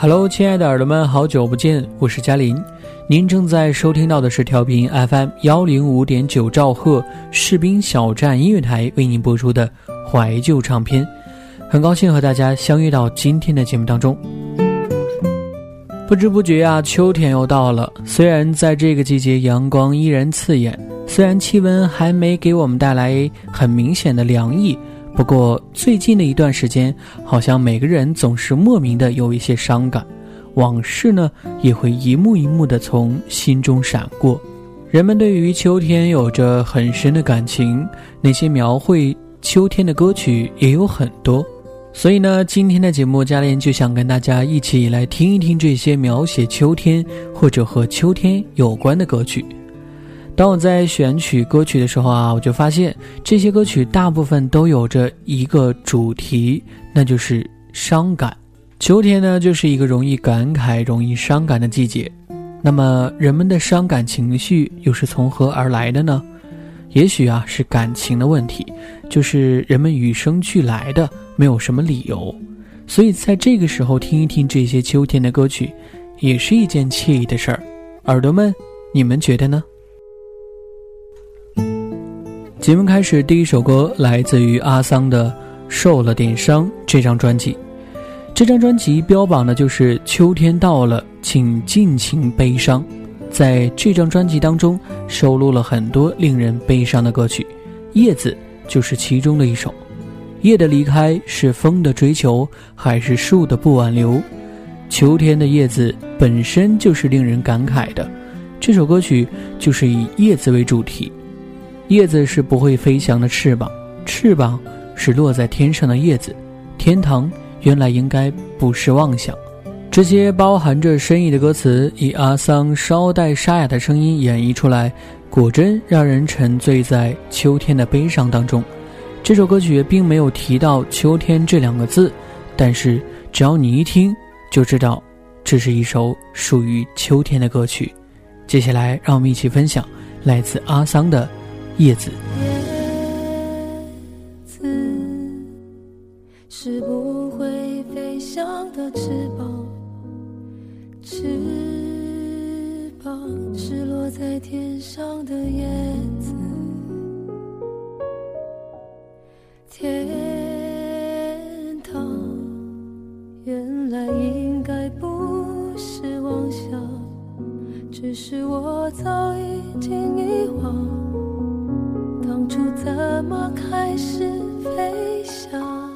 Hello，亲爱的耳朵们，好久不见，我是嘉林。您正在收听到的是调频 FM 幺零五点九兆赫士兵小站音乐台为您播出的怀旧唱片。很高兴和大家相遇到今天的节目当中。不知不觉啊，秋天又到了。虽然在这个季节阳光依然刺眼，虽然气温还没给我们带来很明显的凉意。不过最近的一段时间，好像每个人总是莫名的有一些伤感，往事呢也会一幕一幕的从心中闪过。人们对于秋天有着很深的感情，那些描绘秋天的歌曲也有很多。所以呢，今天的节目，嘉莲就想跟大家一起来听一听这些描写秋天或者和秋天有关的歌曲。当我在选取歌曲的时候啊，我就发现这些歌曲大部分都有着一个主题，那就是伤感。秋天呢，就是一个容易感慨、容易伤感的季节。那么，人们的伤感情绪又是从何而来的呢？也许啊，是感情的问题，就是人们与生俱来的，没有什么理由。所以，在这个时候听一听这些秋天的歌曲，也是一件惬意的事儿。耳朵们，你们觉得呢？节目开始，第一首歌来自于阿桑的《受了点伤》这张专辑。这张专辑标榜的就是秋天到了，请尽情悲伤。在这张专辑当中，收录了很多令人悲伤的歌曲，《叶子》就是其中的一首。叶的离开是风的追求，还是树的不挽留？秋天的叶子本身就是令人感慨的。这首歌曲就是以叶子为主题。叶子是不会飞翔的翅膀，翅膀是落在天上的叶子。天堂原来应该不是妄想。这些包含着深意的歌词，以阿桑稍带沙哑的声音演绎出来，果真让人沉醉在秋天的悲伤当中。这首歌曲并没有提到“秋天”这两个字，但是只要你一听，就知道这是一首属于秋天的歌曲。接下来，让我们一起分享来自阿桑的。叶子，叶子是不会飞翔的翅膀，翅膀是落在天上的叶子。天堂原来应该不是妄想，只是我早已经遗忘。当初怎么开始飞翔？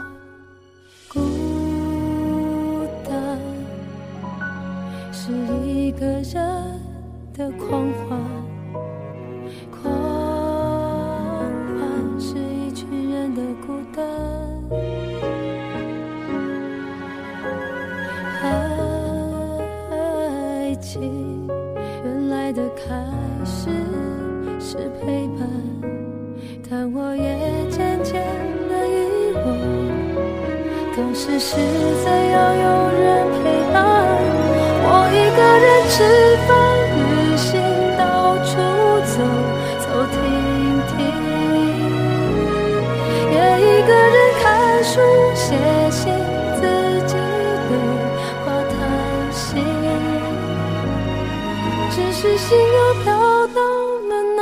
飘到了哪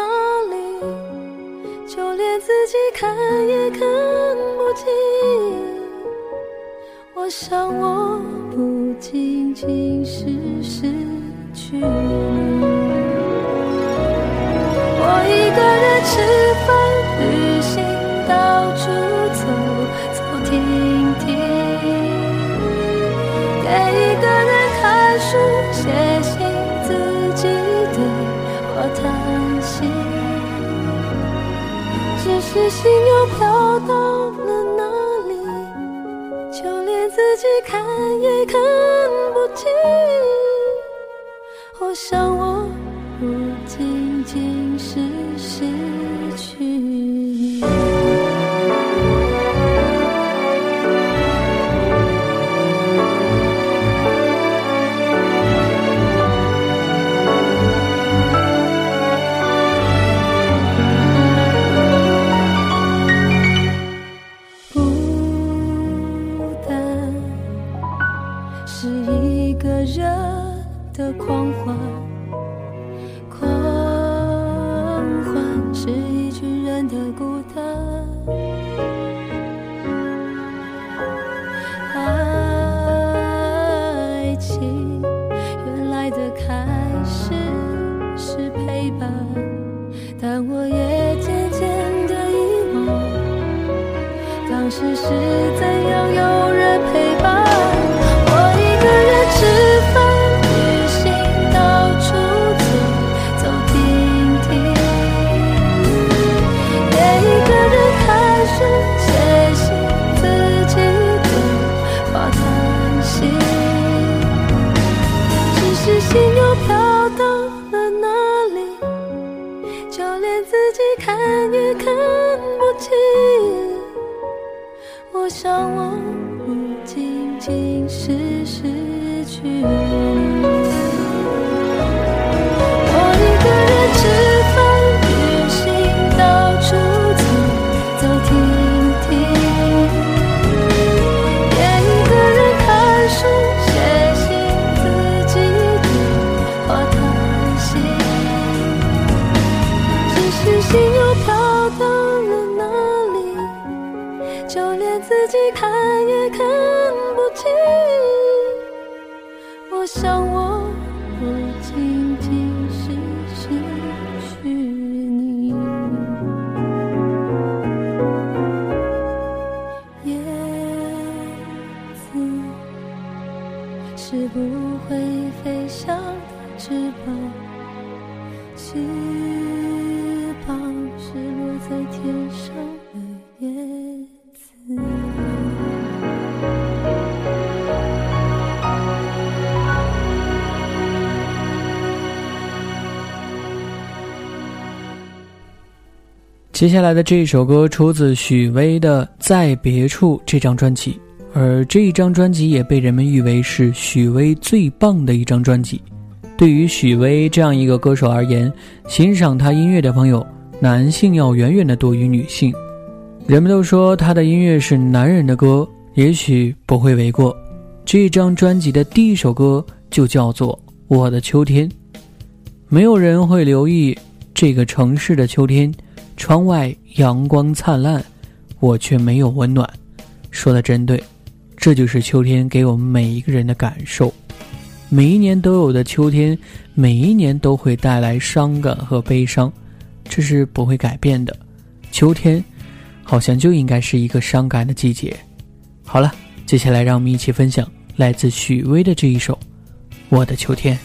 里？就连自己看也看不清。我想，我不仅仅是失去你。我一个人吃饭、心又飘到了哪里？就连自己看也看不清。我想，我让我不仅仅是失去。接下来的这一首歌出自许巍的《在别处》这张专辑，而这一张专辑也被人们誉为是许巍最棒的一张专辑。对于许巍这样一个歌手而言，欣赏他音乐的朋友，男性要远远的多于女性。人们都说他的音乐是男人的歌，也许不会为过。这张专辑的第一首歌就叫做《我的秋天》，没有人会留意这个城市的秋天。窗外阳光灿烂，我却没有温暖。说的真对，这就是秋天给我们每一个人的感受。每一年都有的秋天，每一年都会带来伤感和悲伤，这是不会改变的。秋天，好像就应该是一个伤感的季节。好了，接下来让我们一起分享来自许巍的这一首《我的秋天》。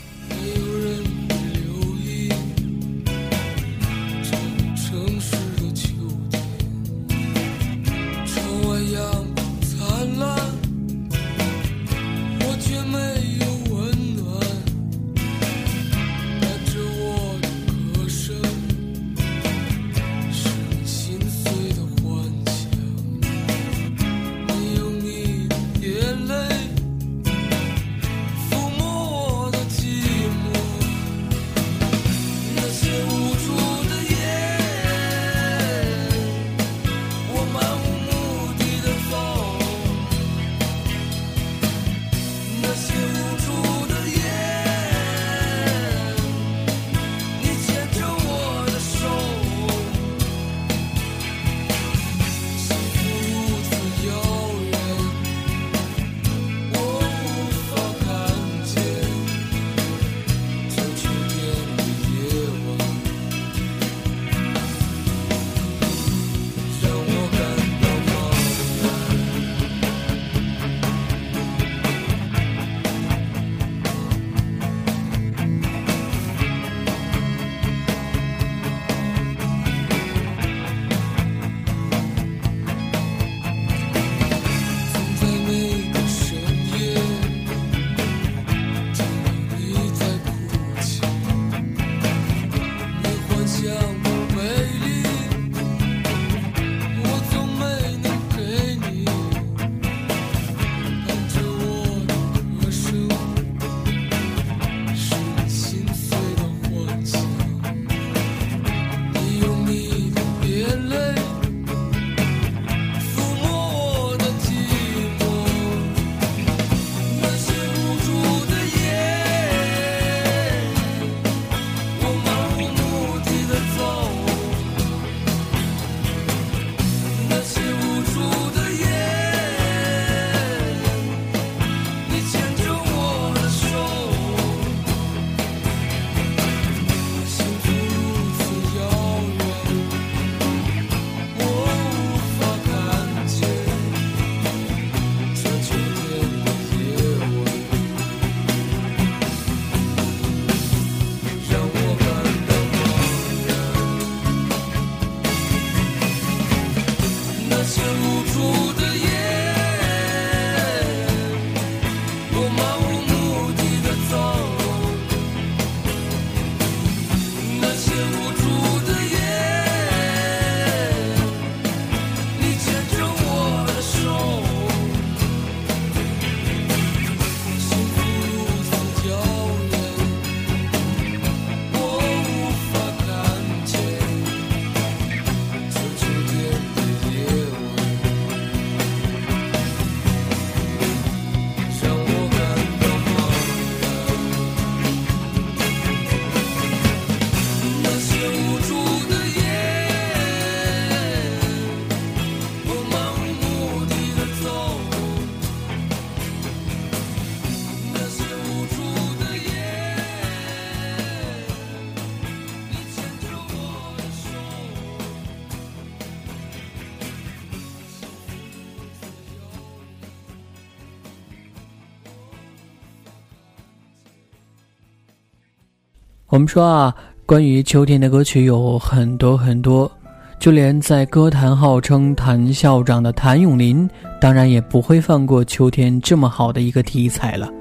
我们说啊，关于秋天的歌曲有很多很多，就连在歌坛号称谭校长的谭咏麟，当然也不会放过秋天这么好的一个题材了。《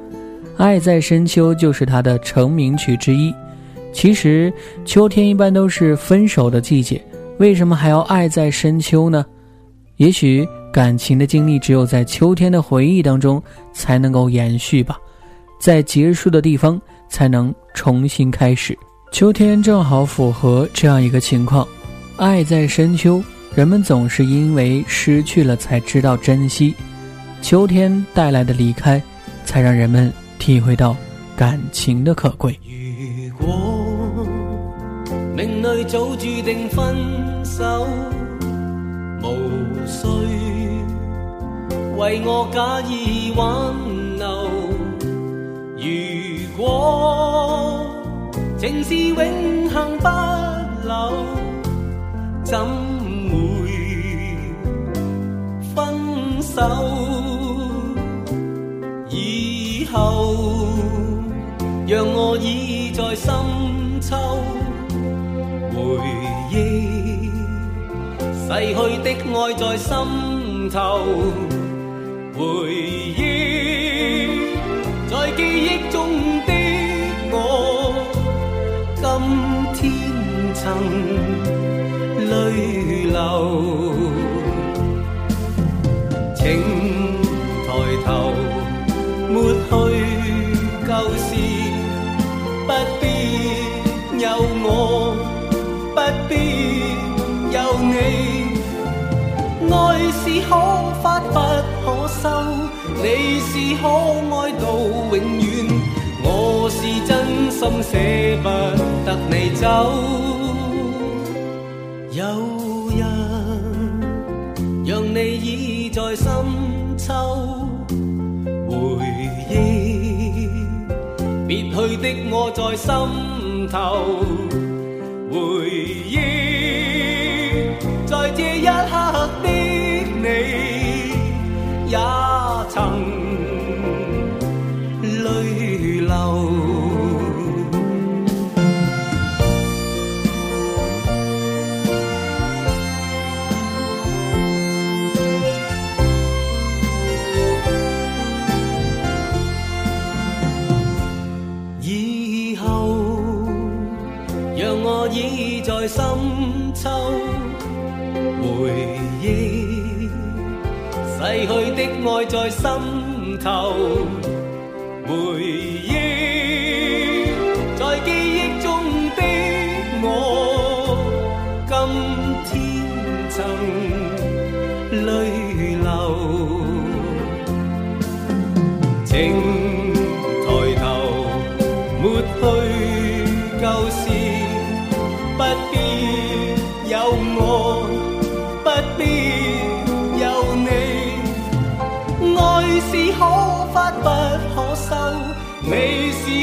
爱在深秋》就是他的成名曲之一。其实，秋天一般都是分手的季节，为什么还要爱在深秋呢？也许感情的经历只有在秋天的回忆当中才能够延续吧，在结束的地方才能重新开始。秋天正好符合这样一个情况，爱在深秋，人们总是因为失去了才知道珍惜，秋天带来的离开，才让人们体会到感情的可贵。如果命里早注定分手，无需为我假意挽。我情是永恒不朽，怎会分手？以后让我倚在深秋回忆，逝去的爱在心头回忆，在记忆中我，今天曾泪流。请抬头，抹去旧事，不必有我，不必有你。爱是可发不可收，你是可爱到永远，我是真心舍不得你走。有人让你倚在深秋回忆别去的我在心头回忆，在这一刻的你也曾深秋回忆，逝去的爱在心头回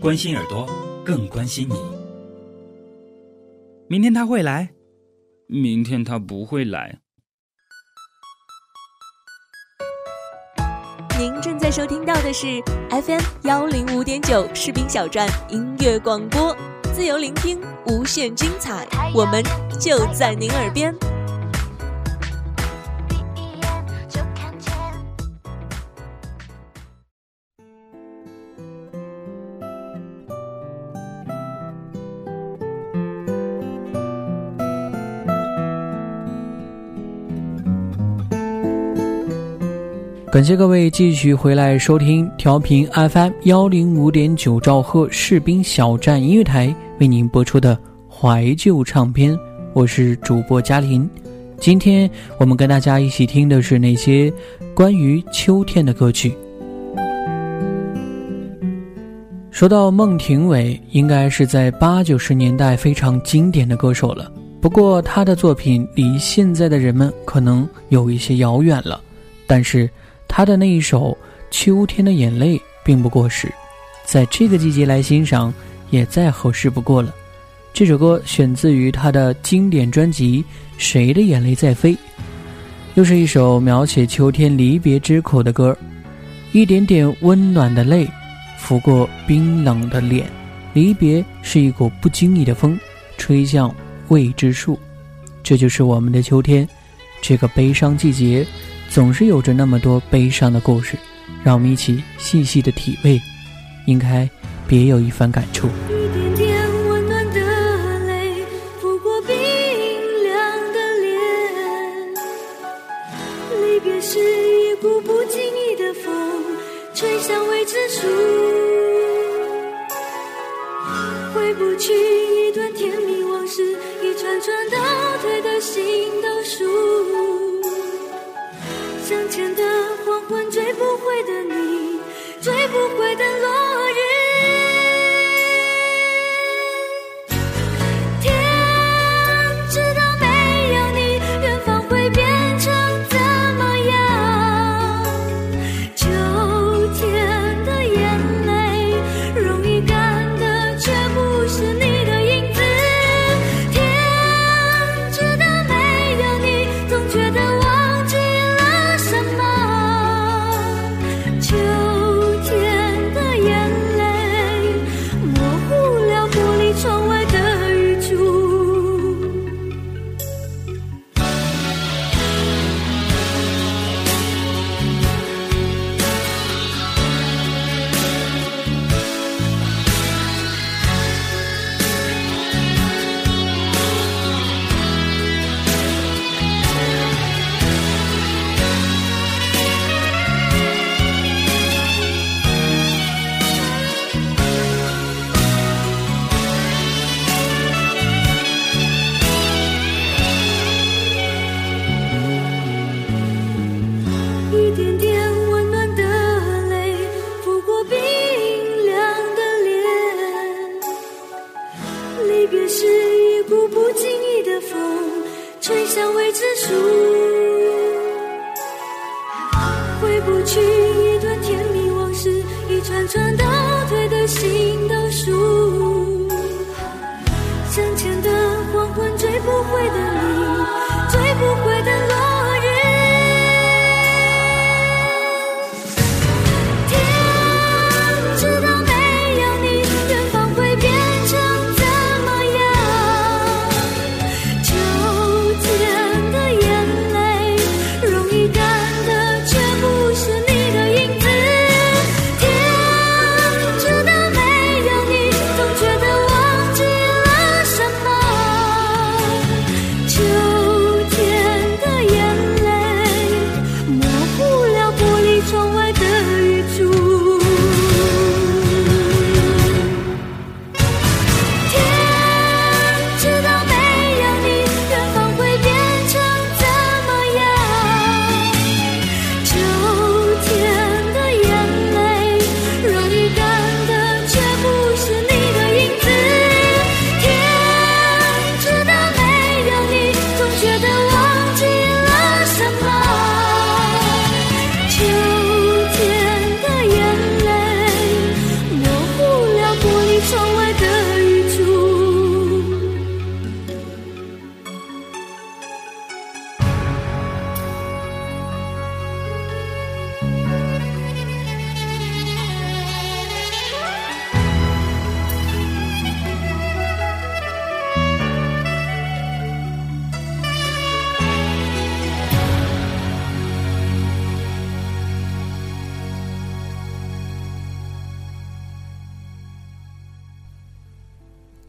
关心耳朵，更关心你。明天他会来，明天他不会来。您正在收听到的是 FM 幺零五点九士兵小站音乐广播，自由聆听，无限精彩，我们就在您耳边。感谢各位继续回来收听调频 FM 幺零五点九兆赫士兵小站音乐台为您播出的怀旧唱片，我是主播嘉林。今天我们跟大家一起听的是那些关于秋天的歌曲。说到孟庭苇，应该是在八九十年代非常经典的歌手了。不过她的作品离现在的人们可能有一些遥远了，但是。他的那一首《秋天的眼泪》并不过时，在这个季节来欣赏也再合适不过了。这首歌选自于他的经典专辑《谁的眼泪在飞》，又是一首描写秋天离别之苦的歌。一点点温暖的泪，拂过冰冷的脸。离别是一股不经意的风，吹向未知数。这就是我们的秋天，这个悲伤季节。总是有着那么多悲伤的故事，让我们一起细细的体味，应该别有一番感触。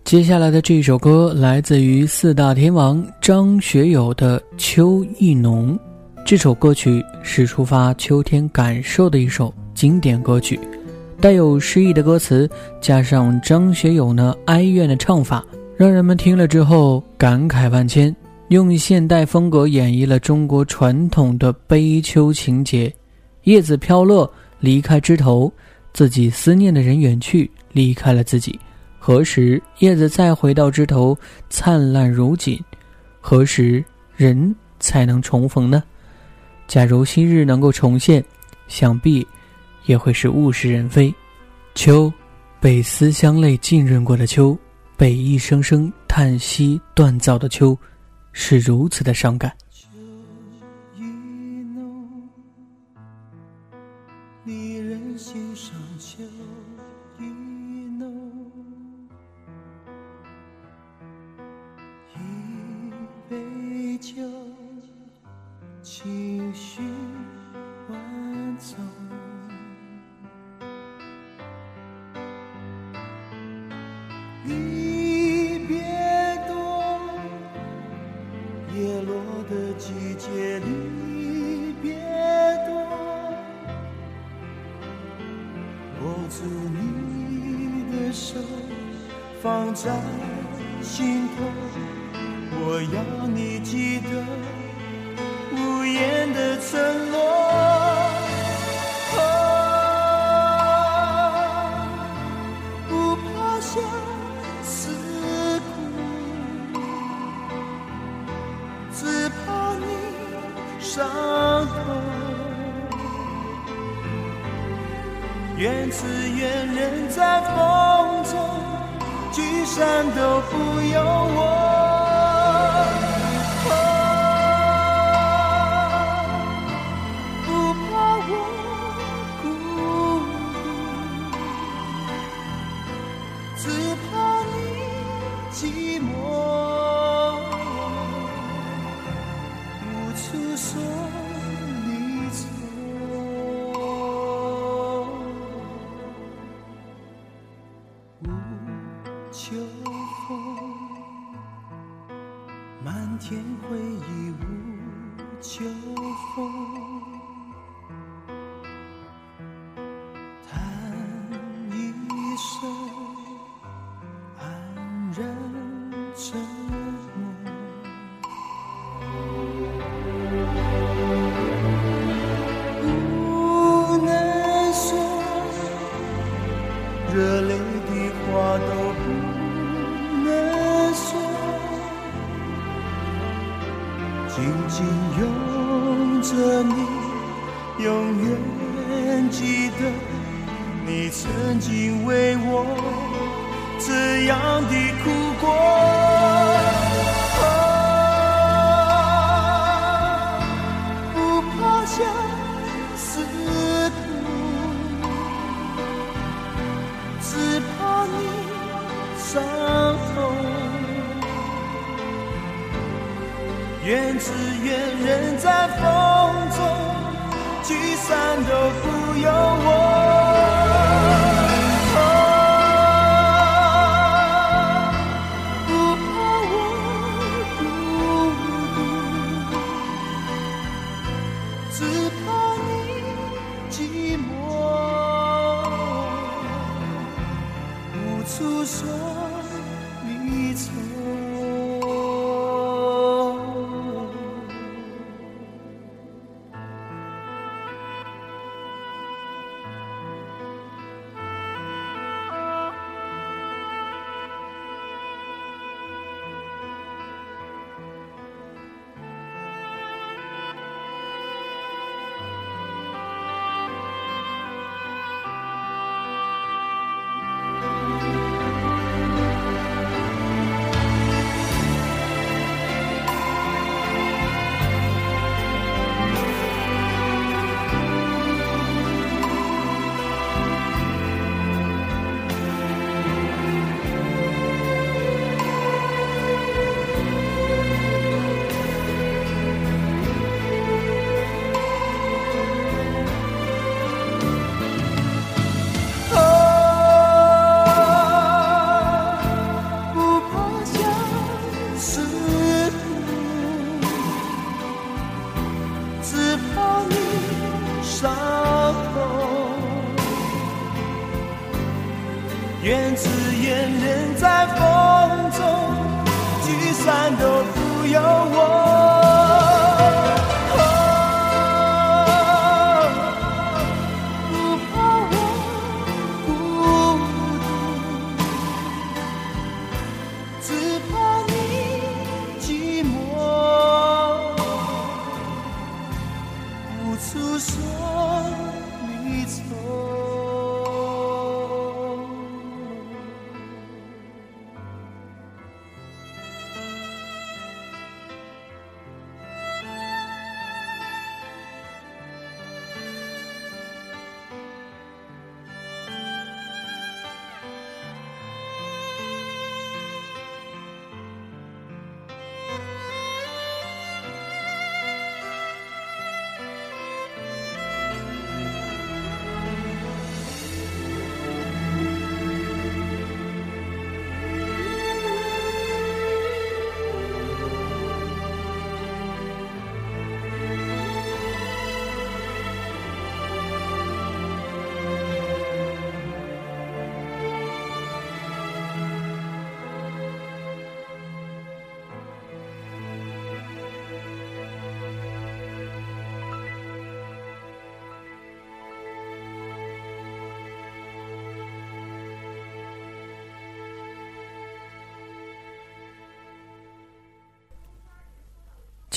接下来的这首歌来自于四大天王张学友的《秋意浓》。这首歌曲是抒发秋天感受的一首经典歌曲，带有诗意的歌词，加上张学友呢哀怨的唱法，让人们听了之后感慨万千。用现代风格演绎了中国传统的悲秋情节：叶子飘落，离开枝头，自己思念的人远去，离开了自己。何时叶子再回到枝头，灿烂如锦？何时人才能重逢呢？假如昔日能够重现，想必也会是物是人非。秋，被思乡泪浸润过的秋，被一声声叹息锻造的秋，是如此的伤感。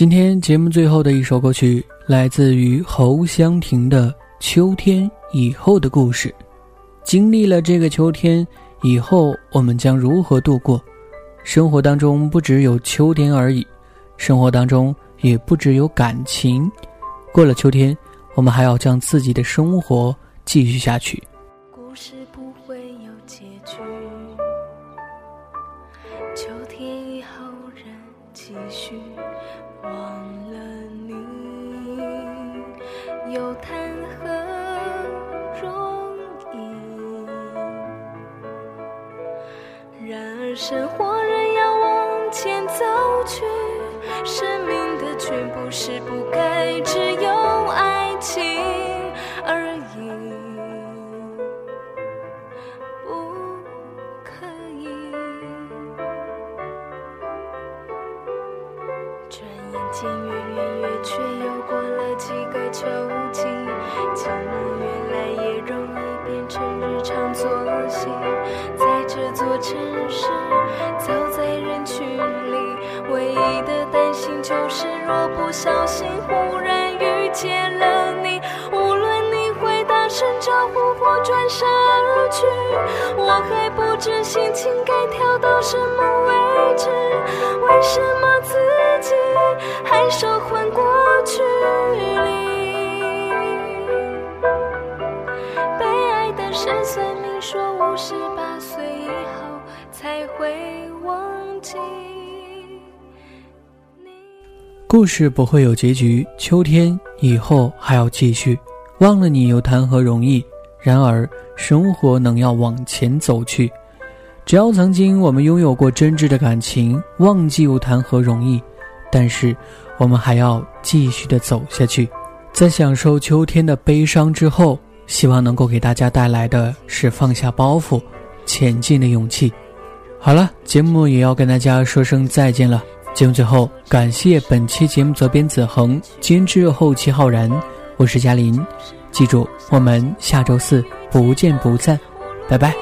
今天节目最后的一首歌曲，来自于侯湘婷的《秋天以后的故事》。经历了这个秋天以后，我们将如何度过？生活当中不只有秋天而已，生活当中也不只有感情。过了秋天，我们还要将自己的生活继续下去。生活仍要往前走去，生命的全部是不该只有爱情而已，不可以。转眼间月圆月缺，又过了几个秋季，情人越来越容易变成日常作息，在这座城市。是若不小心，忽然遇见了你。无论你会大声招呼或转身而去，我还不知心情该跳到什么位置。为什么自己还受困过故事不会有结局，秋天以后还要继续。忘了你又谈何容易？然而生活能要往前走去。只要曾经我们拥有过真挚的感情，忘记又谈何容易？但是我们还要继续的走下去。在享受秋天的悲伤之后，希望能够给大家带来的是放下包袱、前进的勇气。好了，节目也要跟大家说声再见了。节目最后，感谢本期节目责编子恒，监制后期浩然，我是嘉林。记住，我们下周四不见不散，拜拜。